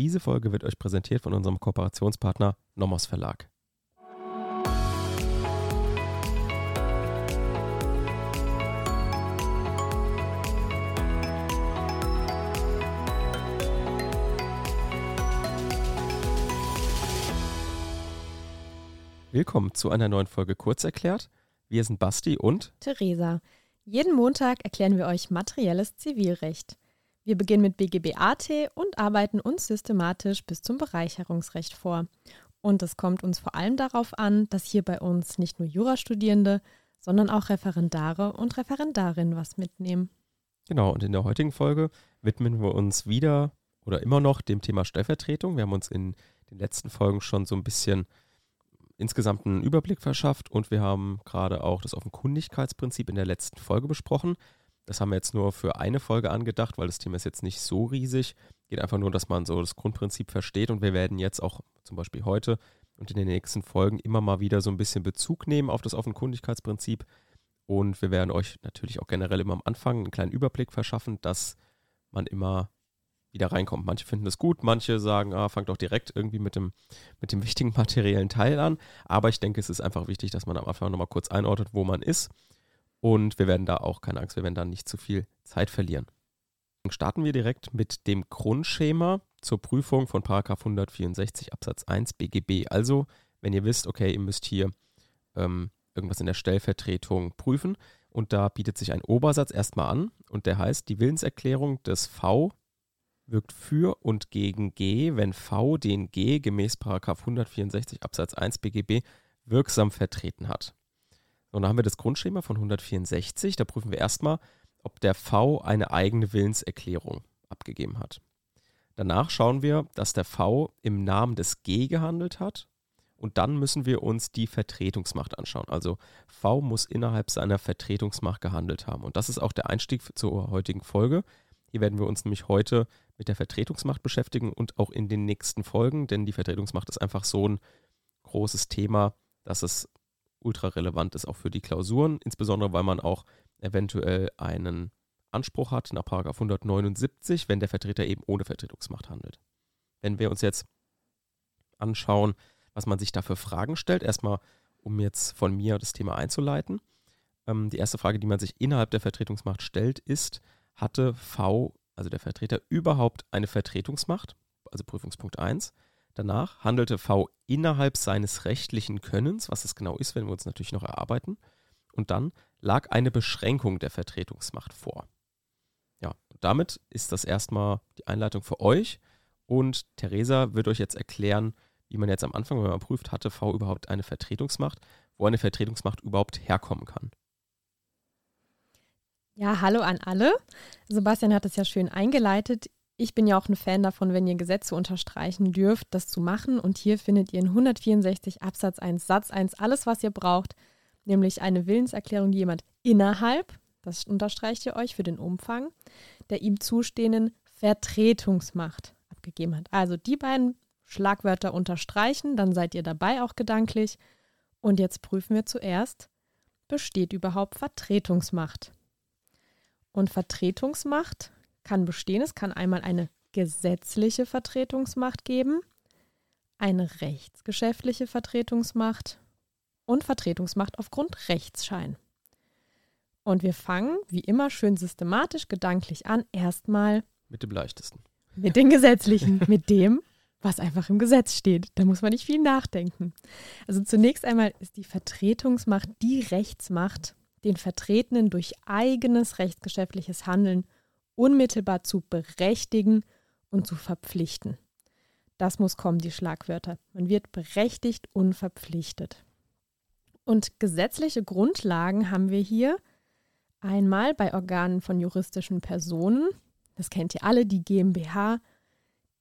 diese Folge wird euch präsentiert von unserem Kooperationspartner Nomos Verlag. Willkommen zu einer neuen Folge Kurzerklärt. Wir sind Basti und Theresa. Jeden Montag erklären wir euch materielles Zivilrecht. Wir beginnen mit BGBAT und arbeiten uns systematisch bis zum Bereicherungsrecht vor. Und es kommt uns vor allem darauf an, dass hier bei uns nicht nur Jurastudierende, sondern auch Referendare und Referendarinnen was mitnehmen. Genau, und in der heutigen Folge widmen wir uns wieder oder immer noch dem Thema Stellvertretung. Wir haben uns in den letzten Folgen schon so ein bisschen insgesamt einen Überblick verschafft und wir haben gerade auch das Offenkundigkeitsprinzip in der letzten Folge besprochen. Das haben wir jetzt nur für eine Folge angedacht, weil das Thema ist jetzt nicht so riesig. Geht einfach nur, dass man so das Grundprinzip versteht und wir werden jetzt auch zum Beispiel heute und in den nächsten Folgen immer mal wieder so ein bisschen Bezug nehmen auf das Offenkundigkeitsprinzip und wir werden euch natürlich auch generell immer am Anfang einen kleinen Überblick verschaffen, dass man immer wieder reinkommt. Manche finden das gut, manche sagen, ah, fangt doch direkt irgendwie mit dem, mit dem wichtigen materiellen Teil an. Aber ich denke, es ist einfach wichtig, dass man am Anfang nochmal kurz einordnet, wo man ist. Und wir werden da auch, keine Angst, wir werden da nicht zu viel Zeit verlieren. Dann starten wir direkt mit dem Grundschema zur Prüfung von 164 Absatz 1 BGB. Also, wenn ihr wisst, okay, ihr müsst hier ähm, irgendwas in der Stellvertretung prüfen und da bietet sich ein Obersatz erstmal an und der heißt, die Willenserklärung des V wirkt für und gegen G, wenn V den G gemäß 164 Absatz 1 BGB wirksam vertreten hat. Und dann haben wir das Grundschema von 164. Da prüfen wir erstmal, ob der V eine eigene Willenserklärung abgegeben hat. Danach schauen wir, dass der V im Namen des G gehandelt hat. Und dann müssen wir uns die Vertretungsmacht anschauen. Also V muss innerhalb seiner Vertretungsmacht gehandelt haben. Und das ist auch der Einstieg zur heutigen Folge. Hier werden wir uns nämlich heute mit der Vertretungsmacht beschäftigen und auch in den nächsten Folgen, denn die Vertretungsmacht ist einfach so ein großes Thema, dass es ultra relevant ist auch für die Klausuren, insbesondere weil man auch eventuell einen Anspruch hat nach 179, wenn der Vertreter eben ohne Vertretungsmacht handelt. Wenn wir uns jetzt anschauen, was man sich da für Fragen stellt, erstmal um jetzt von mir das Thema einzuleiten. Ähm, die erste Frage, die man sich innerhalb der Vertretungsmacht stellt, ist, hatte V, also der Vertreter, überhaupt eine Vertretungsmacht? Also Prüfungspunkt 1. Danach handelte V innerhalb seines rechtlichen Könnens, was es genau ist, werden wir uns natürlich noch erarbeiten. Und dann lag eine Beschränkung der Vertretungsmacht vor. Ja, damit ist das erstmal die Einleitung für euch. Und Theresa wird euch jetzt erklären, wie man jetzt am Anfang, wenn man prüft, hatte V überhaupt eine Vertretungsmacht, wo eine Vertretungsmacht überhaupt herkommen kann. Ja, hallo an alle. Sebastian hat es ja schön eingeleitet. Ich bin ja auch ein Fan davon, wenn ihr Gesetze unterstreichen dürft, das zu machen. Und hier findet ihr in 164 Absatz 1 Satz 1 alles, was ihr braucht, nämlich eine Willenserklärung, die jemand innerhalb, das unterstreicht ihr euch für den Umfang, der ihm zustehenden Vertretungsmacht abgegeben hat. Also die beiden Schlagwörter unterstreichen, dann seid ihr dabei auch gedanklich. Und jetzt prüfen wir zuerst, besteht überhaupt Vertretungsmacht? Und Vertretungsmacht kann bestehen. Es kann einmal eine gesetzliche Vertretungsmacht geben, eine rechtsgeschäftliche Vertretungsmacht und Vertretungsmacht aufgrund Rechtsschein. Und wir fangen, wie immer, schön systematisch gedanklich an. Erstmal mit dem leichtesten. Mit den gesetzlichen, mit dem, was einfach im Gesetz steht. Da muss man nicht viel nachdenken. Also zunächst einmal ist die Vertretungsmacht die Rechtsmacht, den Vertretenen durch eigenes rechtsgeschäftliches Handeln unmittelbar zu berechtigen und zu verpflichten. Das muss kommen, die Schlagwörter. Man wird berechtigt und verpflichtet. Und gesetzliche Grundlagen haben wir hier einmal bei Organen von juristischen Personen. Das kennt ihr alle, die GmbH.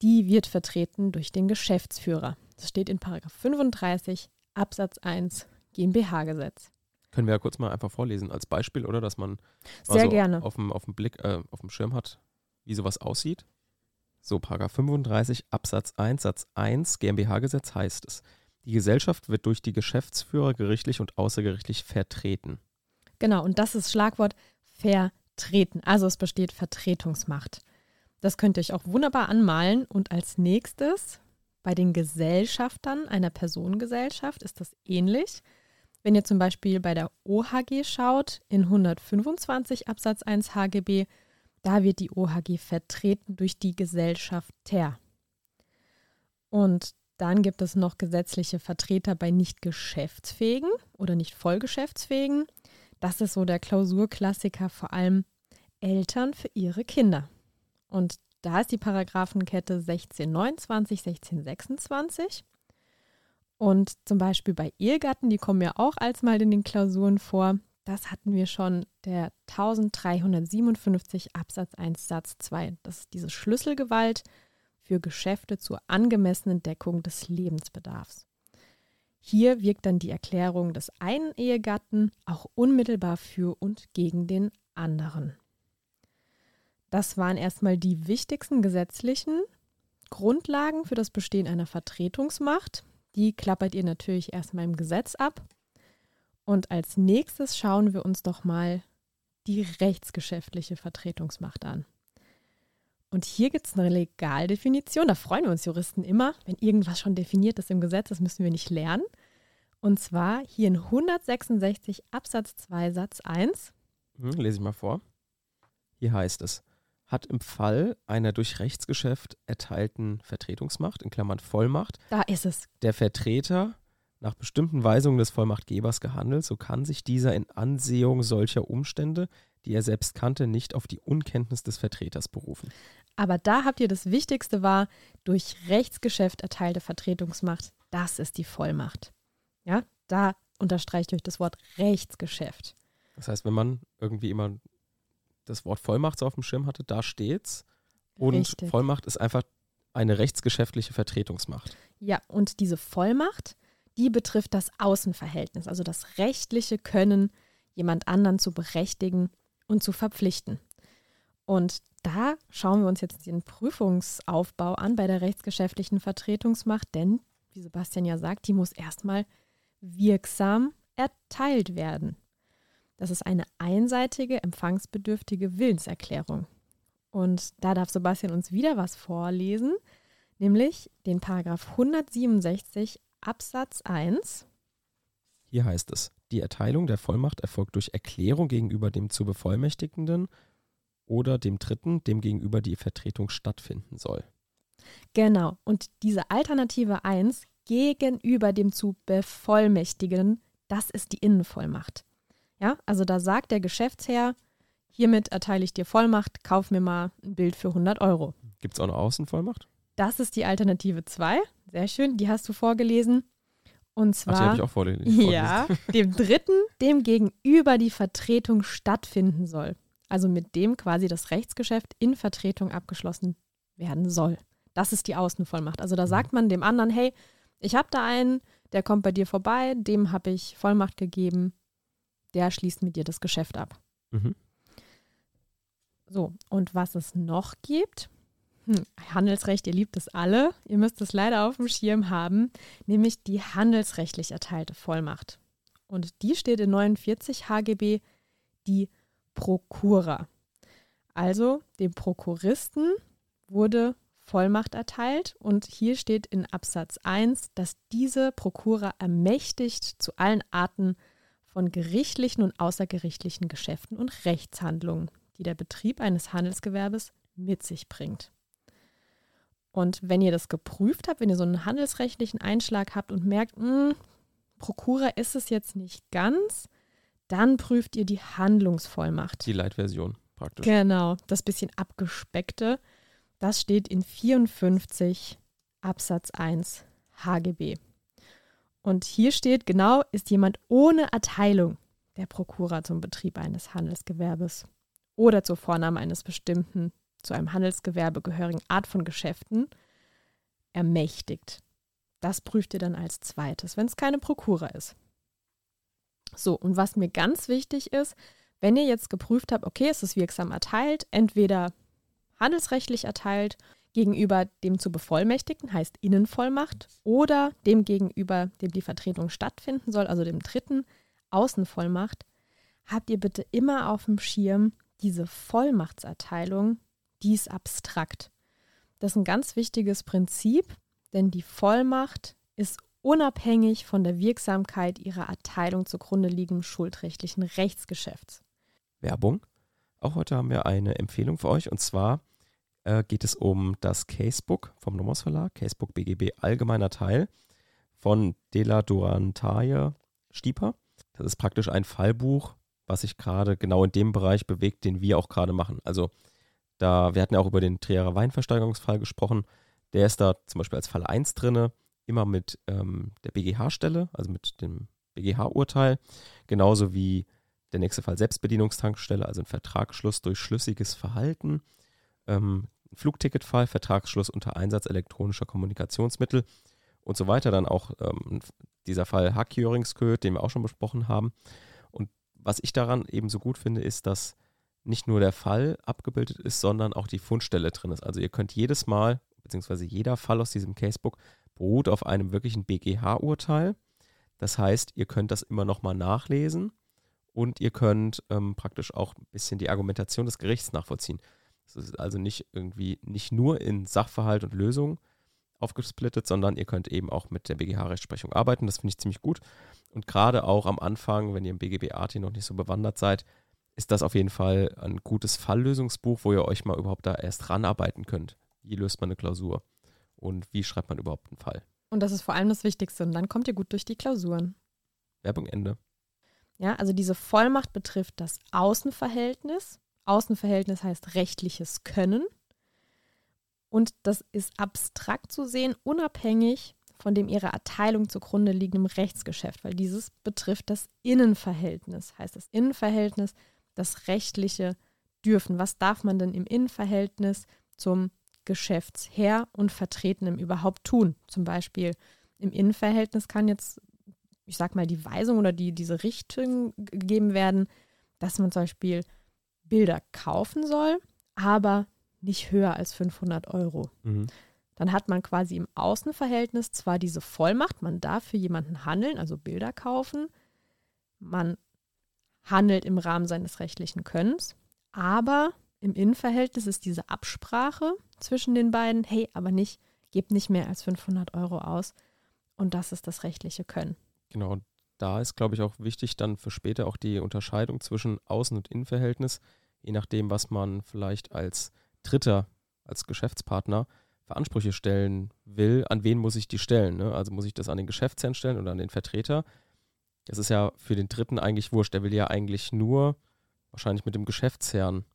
Die wird vertreten durch den Geschäftsführer. Das steht in 35 Absatz 1 GmbH-Gesetz. Können wir ja kurz mal einfach vorlesen als Beispiel, oder? Dass man Sehr so gerne. Auf dem, auf dem Blick, äh, auf dem Schirm hat, wie sowas aussieht. So, Paragraph 35 Absatz 1 Satz 1 GmbH-Gesetz heißt es. Die Gesellschaft wird durch die Geschäftsführer gerichtlich und außergerichtlich vertreten. Genau, und das ist Schlagwort vertreten. Also es besteht Vertretungsmacht. Das könnt ihr euch auch wunderbar anmalen. Und als nächstes bei den Gesellschaftern einer Personengesellschaft ist das ähnlich. Wenn ihr zum Beispiel bei der OHG schaut, in 125 Absatz 1 HGB, da wird die OHG vertreten durch die Gesellschafter. Und dann gibt es noch gesetzliche Vertreter bei nicht geschäftsfähigen oder nicht vollgeschäftsfähigen. Das ist so der Klausurklassiker, vor allem Eltern für ihre Kinder. Und da ist die Paragraphenkette 1629, 1626. Und zum Beispiel bei Ehegatten, die kommen ja auch als mal in den Klausuren vor. Das hatten wir schon, der 1357 Absatz 1 Satz 2. Das ist diese Schlüsselgewalt für Geschäfte zur angemessenen Deckung des Lebensbedarfs. Hier wirkt dann die Erklärung des einen Ehegatten auch unmittelbar für und gegen den anderen. Das waren erstmal die wichtigsten gesetzlichen Grundlagen für das Bestehen einer Vertretungsmacht. Die klappert ihr natürlich erstmal im Gesetz ab. Und als nächstes schauen wir uns doch mal die rechtsgeschäftliche Vertretungsmacht an. Und hier gibt es eine Legaldefinition. Da freuen wir uns Juristen immer, wenn irgendwas schon definiert ist im Gesetz. Das müssen wir nicht lernen. Und zwar hier in 166 Absatz 2 Satz 1. Hm, lese ich mal vor. Hier heißt es, hat im Fall einer durch Rechtsgeschäft erteilten Vertretungsmacht, in Klammern Vollmacht, da ist es. der Vertreter nach bestimmten Weisungen des Vollmachtgebers gehandelt, so kann sich dieser in Ansehung solcher Umstände, die er selbst kannte, nicht auf die Unkenntnis des Vertreters berufen. Aber da habt ihr das Wichtigste war, durch Rechtsgeschäft erteilte Vertretungsmacht, das ist die Vollmacht. Ja, da unterstreicht euch das Wort Rechtsgeschäft. Das heißt, wenn man irgendwie immer das Wort Vollmacht so auf dem Schirm hatte, da steht's. Und Richtig. Vollmacht ist einfach eine rechtsgeschäftliche Vertretungsmacht. Ja, und diese Vollmacht, die betrifft das Außenverhältnis, also das rechtliche Können, jemand anderen zu berechtigen und zu verpflichten. Und da schauen wir uns jetzt den Prüfungsaufbau an bei der rechtsgeschäftlichen Vertretungsmacht, denn, wie Sebastian ja sagt, die muss erstmal wirksam erteilt werden. Das ist eine einseitige, empfangsbedürftige Willenserklärung. Und da darf Sebastian uns wieder was vorlesen, nämlich den Paragraph 167 Absatz 1. Hier heißt es, die Erteilung der Vollmacht erfolgt durch Erklärung gegenüber dem zu Bevollmächtigenden oder dem Dritten, dem gegenüber die Vertretung stattfinden soll. Genau. Und diese Alternative 1 gegenüber dem zu bevollmächtigen, das ist die Innenvollmacht. Ja, also da sagt der Geschäftsherr, hiermit erteile ich dir Vollmacht, kauf mir mal ein Bild für 100 Euro. Gibt es auch eine Außenvollmacht? Das ist die Alternative 2. Sehr schön, die hast du vorgelesen. Und Ach, die habe zwar, ich auch vorgelesen. ja, dem Dritten, dem gegenüber die Vertretung stattfinden soll. Also mit dem quasi das Rechtsgeschäft in Vertretung abgeschlossen werden soll. Das ist die Außenvollmacht. Also da sagt man dem anderen, hey, ich habe da einen, der kommt bei dir vorbei, dem habe ich Vollmacht gegeben, der schließt mit dir das Geschäft ab. Mhm. So, und was es noch gibt, hm, Handelsrecht, ihr liebt es alle, ihr müsst es leider auf dem Schirm haben, nämlich die handelsrechtlich erteilte Vollmacht. Und die steht in 49 HGB, die Prokura. Also dem Prokuristen wurde Vollmacht erteilt und hier steht in Absatz 1, dass diese Prokura ermächtigt zu allen Arten von gerichtlichen und außergerichtlichen Geschäften und Rechtshandlungen, die der Betrieb eines Handelsgewerbes mit sich bringt. Und wenn ihr das geprüft habt, wenn ihr so einen handelsrechtlichen Einschlag habt und merkt, mh, Prokura ist es jetzt nicht ganz, dann prüft ihr die Handlungsvollmacht. Die Leitversion praktisch. Genau, das bisschen abgespeckte. Das steht in 54 Absatz 1 HGB. Und hier steht genau, ist jemand ohne Erteilung der Prokura zum Betrieb eines Handelsgewerbes oder zur Vornahme eines bestimmten, zu einem Handelsgewerbe gehörigen Art von Geschäften ermächtigt. Das prüft ihr dann als zweites, wenn es keine Prokura ist. So, und was mir ganz wichtig ist, wenn ihr jetzt geprüft habt, okay, es ist wirksam erteilt, entweder handelsrechtlich erteilt gegenüber dem zu Bevollmächtigten, heißt Innenvollmacht, oder dem gegenüber, dem die Vertretung stattfinden soll, also dem dritten Außenvollmacht, habt ihr bitte immer auf dem Schirm diese Vollmachtserteilung, die ist abstrakt. Das ist ein ganz wichtiges Prinzip, denn die Vollmacht ist unabhängig von der Wirksamkeit ihrer Erteilung zugrunde liegendem schuldrechtlichen Rechtsgeschäfts. Werbung. Auch heute haben wir eine Empfehlung für euch und zwar äh, geht es um das Casebook vom Nomos Verlag, Casebook BGB Allgemeiner Teil von Dela Durantaye Stieper. Das ist praktisch ein Fallbuch, was sich gerade genau in dem Bereich bewegt, den wir auch gerade machen. Also da, wir hatten ja auch über den Trierer Weinversteigerungsfall gesprochen. Der ist da zum Beispiel als Fall 1 drinne, immer mit ähm, der BGH-Stelle, also mit dem BGH-Urteil, genauso wie der nächste Fall Selbstbedienungstankstelle, also ein Vertragsschluss durch schlüssiges Verhalten, ähm, Flugticketfall, Vertragsschluss unter Einsatz elektronischer Kommunikationsmittel und so weiter. Dann auch ähm, dieser Fall Hackjöringskö, den wir auch schon besprochen haben. Und was ich daran eben so gut finde, ist, dass nicht nur der Fall abgebildet ist, sondern auch die Fundstelle drin ist. Also ihr könnt jedes Mal, beziehungsweise jeder Fall aus diesem Casebook beruht auf einem wirklichen BGH-Urteil. Das heißt, ihr könnt das immer nochmal nachlesen und ihr könnt ähm, praktisch auch ein bisschen die Argumentation des Gerichts nachvollziehen. Es ist also nicht irgendwie nicht nur in Sachverhalt und Lösung aufgesplittet, sondern ihr könnt eben auch mit der BGH-Rechtsprechung arbeiten. Das finde ich ziemlich gut. Und gerade auch am Anfang, wenn ihr im BGB-AT noch nicht so bewandert seid, ist das auf jeden Fall ein gutes Falllösungsbuch, wo ihr euch mal überhaupt da erst ranarbeiten könnt. Wie löst man eine Klausur und wie schreibt man überhaupt einen Fall? Und das ist vor allem das Wichtigste. Und dann kommt ihr gut durch die Klausuren. Werbung Ende. Ja, also diese Vollmacht betrifft das Außenverhältnis. Außenverhältnis heißt rechtliches Können. Und das ist abstrakt zu sehen, unabhängig von dem ihrer Erteilung zugrunde liegenden Rechtsgeschäft, weil dieses betrifft das Innenverhältnis. Heißt das Innenverhältnis das rechtliche Dürfen. Was darf man denn im Innenverhältnis zum Geschäftsherr und Vertretenem überhaupt tun? Zum Beispiel im Innenverhältnis kann jetzt, ich sag mal, die Weisung oder die, diese Richtung gegeben werden, dass man zum Beispiel Bilder kaufen soll, aber nicht höher als 500 Euro. Mhm. Dann hat man quasi im Außenverhältnis zwar diese Vollmacht, man darf für jemanden handeln, also Bilder kaufen, man handelt im Rahmen seines rechtlichen Könnens. Aber im Innenverhältnis ist diese Absprache zwischen den beiden, hey, aber nicht, gebt nicht mehr als 500 Euro aus. Und das ist das rechtliche Können. Genau, da ist, glaube ich, auch wichtig dann für später auch die Unterscheidung zwischen Außen- und Innenverhältnis, je nachdem, was man vielleicht als Dritter, als Geschäftspartner für Ansprüche stellen will, an wen muss ich die stellen? Ne? Also muss ich das an den Geschäftsherrn stellen oder an den Vertreter? Das ist ja für den Dritten eigentlich wurscht. Der will ja eigentlich nur, wahrscheinlich mit dem Geschäftsherrn,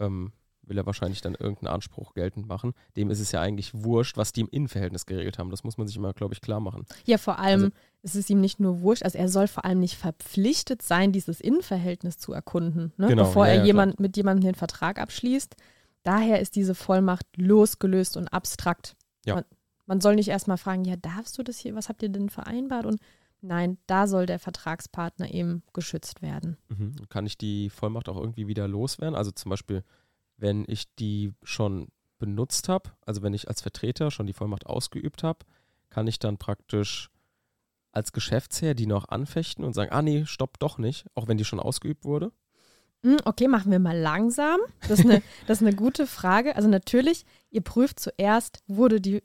ähm, will er wahrscheinlich dann irgendeinen Anspruch geltend machen. Dem ist es ja eigentlich wurscht, was die im Innenverhältnis geregelt haben. Das muss man sich immer, glaube ich, klar machen. Ja, vor allem also, ist es ihm nicht nur wurscht, also er soll vor allem nicht verpflichtet sein, dieses Innenverhältnis zu erkunden, ne? genau, bevor ja, er ja, jemand, mit jemandem den Vertrag abschließt. Daher ist diese Vollmacht losgelöst und abstrakt. Ja. Man, man soll nicht erstmal fragen, ja, darfst du das hier, was habt ihr denn vereinbart? Und Nein, da soll der Vertragspartner eben geschützt werden. Mhm. Kann ich die Vollmacht auch irgendwie wieder loswerden? Also zum Beispiel, wenn ich die schon benutzt habe, also wenn ich als Vertreter schon die Vollmacht ausgeübt habe, kann ich dann praktisch als Geschäftsherr die noch anfechten und sagen, ah nee, stopp doch nicht, auch wenn die schon ausgeübt wurde? Hm, okay, machen wir mal langsam. Das ist, eine, das ist eine gute Frage. Also natürlich, ihr prüft zuerst, wurde die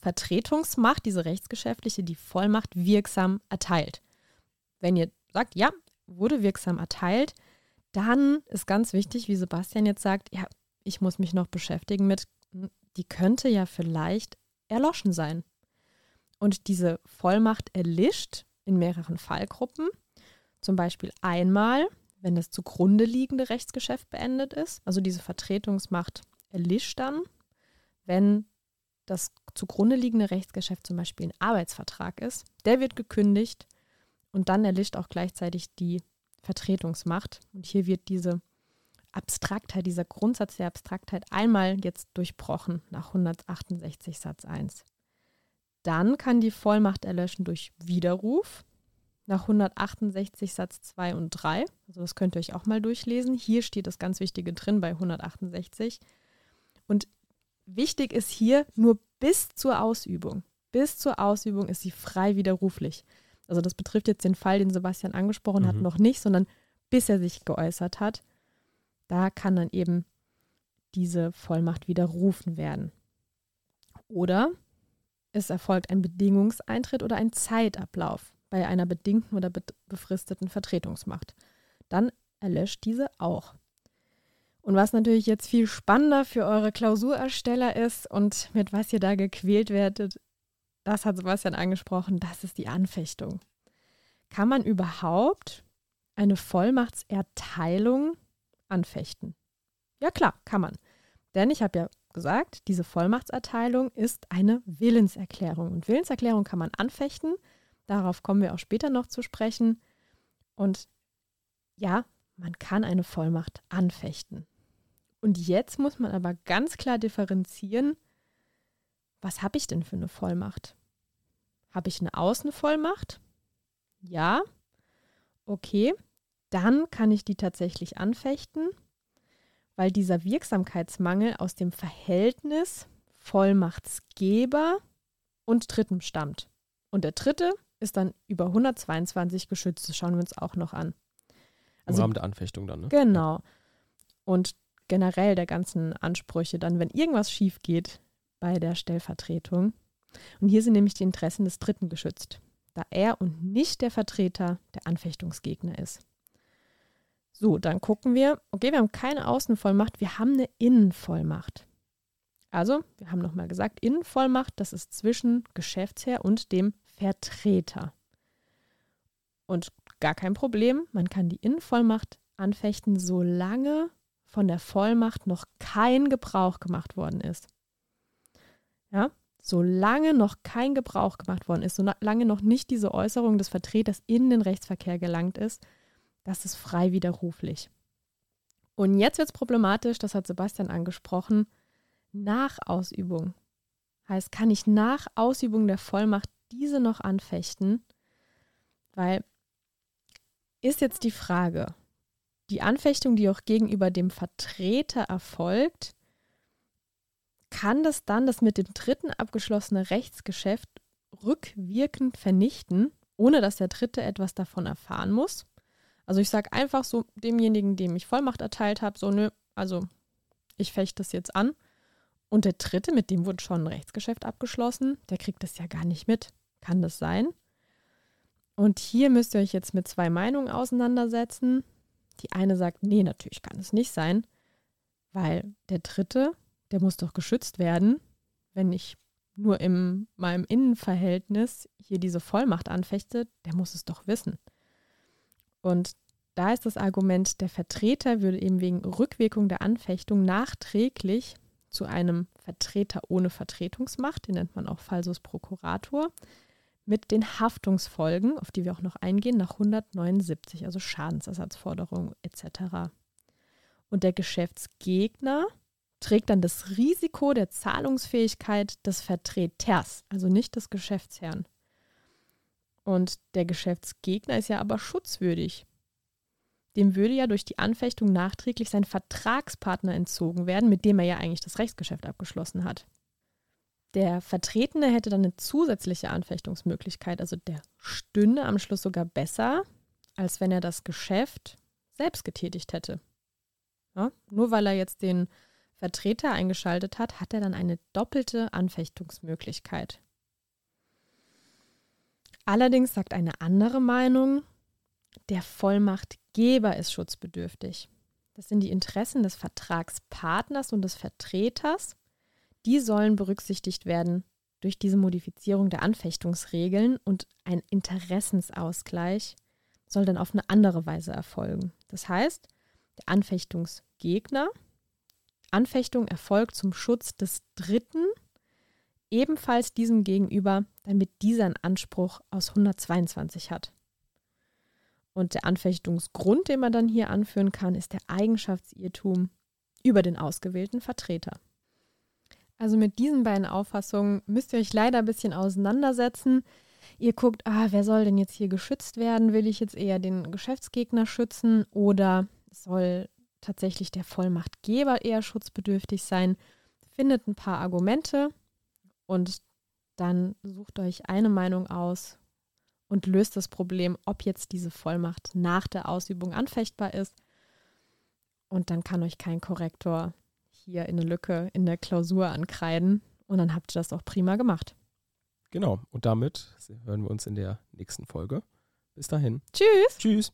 Vertretungsmacht, diese rechtsgeschäftliche, die Vollmacht wirksam erteilt. Wenn ihr sagt, ja, wurde wirksam erteilt, dann ist ganz wichtig, wie Sebastian jetzt sagt, ja, ich muss mich noch beschäftigen mit, die könnte ja vielleicht erloschen sein. Und diese Vollmacht erlischt in mehreren Fallgruppen. Zum Beispiel einmal, wenn das zugrunde liegende Rechtsgeschäft beendet ist. Also diese Vertretungsmacht erlischt dann, wenn das zugrunde liegende Rechtsgeschäft zum Beispiel ein Arbeitsvertrag ist, der wird gekündigt und dann erlischt auch gleichzeitig die Vertretungsmacht. Und hier wird diese Abstraktheit, dieser Grundsatz der Abstraktheit einmal jetzt durchbrochen nach 168 Satz 1. Dann kann die Vollmacht erlöschen durch Widerruf nach 168 Satz 2 und 3. Also das könnt ihr euch auch mal durchlesen. Hier steht das ganz Wichtige drin bei 168. Und wichtig ist hier nur bis zur Ausübung. Bis zur Ausübung ist sie frei widerruflich. Also das betrifft jetzt den Fall, den Sebastian angesprochen mhm. hat, noch nicht, sondern bis er sich geäußert hat. Da kann dann eben diese Vollmacht widerrufen werden. Oder es erfolgt ein Bedingungseintritt oder ein Zeitablauf bei einer bedingten oder befristeten Vertretungsmacht. Dann erlöscht diese auch. Und was natürlich jetzt viel spannender für eure Klausurersteller ist und mit was ihr da gequält werdet, das hat Sebastian angesprochen, das ist die Anfechtung. Kann man überhaupt eine Vollmachtserteilung anfechten? Ja klar, kann man. Denn ich habe ja gesagt, diese Vollmachtserteilung ist eine Willenserklärung. Und Willenserklärung kann man anfechten. Darauf kommen wir auch später noch zu sprechen. Und ja, man kann eine Vollmacht anfechten. Und jetzt muss man aber ganz klar differenzieren, was habe ich denn für eine Vollmacht? Habe ich eine Außenvollmacht? Ja. Okay, dann kann ich die tatsächlich anfechten, weil dieser Wirksamkeitsmangel aus dem Verhältnis Vollmachtsgeber und Dritten stammt. Und der dritte ist dann über 122 geschützt. Das schauen wir uns auch noch an. Also, Im Rahmen der Anfechtung dann, ne? Genau. Und generell der ganzen Ansprüche dann, wenn irgendwas schief geht bei der Stellvertretung. Und hier sind nämlich die Interessen des Dritten geschützt, da er und nicht der Vertreter der Anfechtungsgegner ist. So, dann gucken wir, okay, wir haben keine Außenvollmacht, wir haben eine Innenvollmacht. Also, wir haben nochmal gesagt, Innenvollmacht, das ist zwischen Geschäftsherr und dem Vertreter. Und gar kein Problem, man kann die Innenvollmacht anfechten, solange von der Vollmacht noch kein Gebrauch gemacht worden ist. Ja, solange noch kein Gebrauch gemacht worden ist, solange noch nicht diese Äußerung des Vertreters in den Rechtsverkehr gelangt ist, das ist frei widerruflich. Und jetzt wird es problematisch, das hat Sebastian angesprochen, nach Ausübung. Heißt, kann ich nach Ausübung der Vollmacht diese noch anfechten? Weil ist jetzt die Frage, die Anfechtung, die auch gegenüber dem Vertreter erfolgt, kann das dann das mit dem Dritten abgeschlossene Rechtsgeschäft rückwirkend vernichten, ohne dass der Dritte etwas davon erfahren muss. Also ich sage einfach so demjenigen, dem ich Vollmacht erteilt habe, so nö, also ich fechte das jetzt an. Und der Dritte, mit dem wurde schon ein Rechtsgeschäft abgeschlossen, der kriegt das ja gar nicht mit. Kann das sein? Und hier müsst ihr euch jetzt mit zwei Meinungen auseinandersetzen. Die eine sagt, nee, natürlich kann es nicht sein, weil der Dritte, der muss doch geschützt werden, wenn ich nur in meinem Innenverhältnis hier diese Vollmacht anfechte, der muss es doch wissen. Und da ist das Argument, der Vertreter würde eben wegen Rückwirkung der Anfechtung nachträglich zu einem Vertreter ohne Vertretungsmacht, den nennt man auch Falsus Procurator, mit den Haftungsfolgen, auf die wir auch noch eingehen, nach 179, also Schadensersatzforderungen etc. Und der Geschäftsgegner trägt dann das Risiko der Zahlungsfähigkeit des Vertreters, also nicht des Geschäftsherrn. Und der Geschäftsgegner ist ja aber schutzwürdig. Dem würde ja durch die Anfechtung nachträglich sein Vertragspartner entzogen werden, mit dem er ja eigentlich das Rechtsgeschäft abgeschlossen hat. Der Vertretene hätte dann eine zusätzliche Anfechtungsmöglichkeit, also der stünde am Schluss sogar besser, als wenn er das Geschäft selbst getätigt hätte. Ja, nur weil er jetzt den Vertreter eingeschaltet hat, hat er dann eine doppelte Anfechtungsmöglichkeit. Allerdings sagt eine andere Meinung, der Vollmachtgeber ist schutzbedürftig. Das sind die Interessen des Vertragspartners und des Vertreters die sollen berücksichtigt werden durch diese Modifizierung der Anfechtungsregeln und ein Interessensausgleich soll dann auf eine andere Weise erfolgen. Das heißt, der Anfechtungsgegner, Anfechtung erfolgt zum Schutz des Dritten, ebenfalls diesem gegenüber, damit dieser einen Anspruch aus 122 hat. Und der Anfechtungsgrund, den man dann hier anführen kann, ist der Eigenschaftsirrtum über den ausgewählten Vertreter. Also mit diesen beiden Auffassungen müsst ihr euch leider ein bisschen auseinandersetzen. Ihr guckt, ah, wer soll denn jetzt hier geschützt werden? Will ich jetzt eher den Geschäftsgegner schützen oder soll tatsächlich der Vollmachtgeber eher schutzbedürftig sein? Findet ein paar Argumente und dann sucht euch eine Meinung aus und löst das Problem, ob jetzt diese Vollmacht nach der Ausübung anfechtbar ist. Und dann kann euch kein Korrektor hier in eine Lücke in der Klausur ankreiden. Und dann habt ihr das auch prima gemacht. Genau. Und damit hören wir uns in der nächsten Folge. Bis dahin. Tschüss. Tschüss.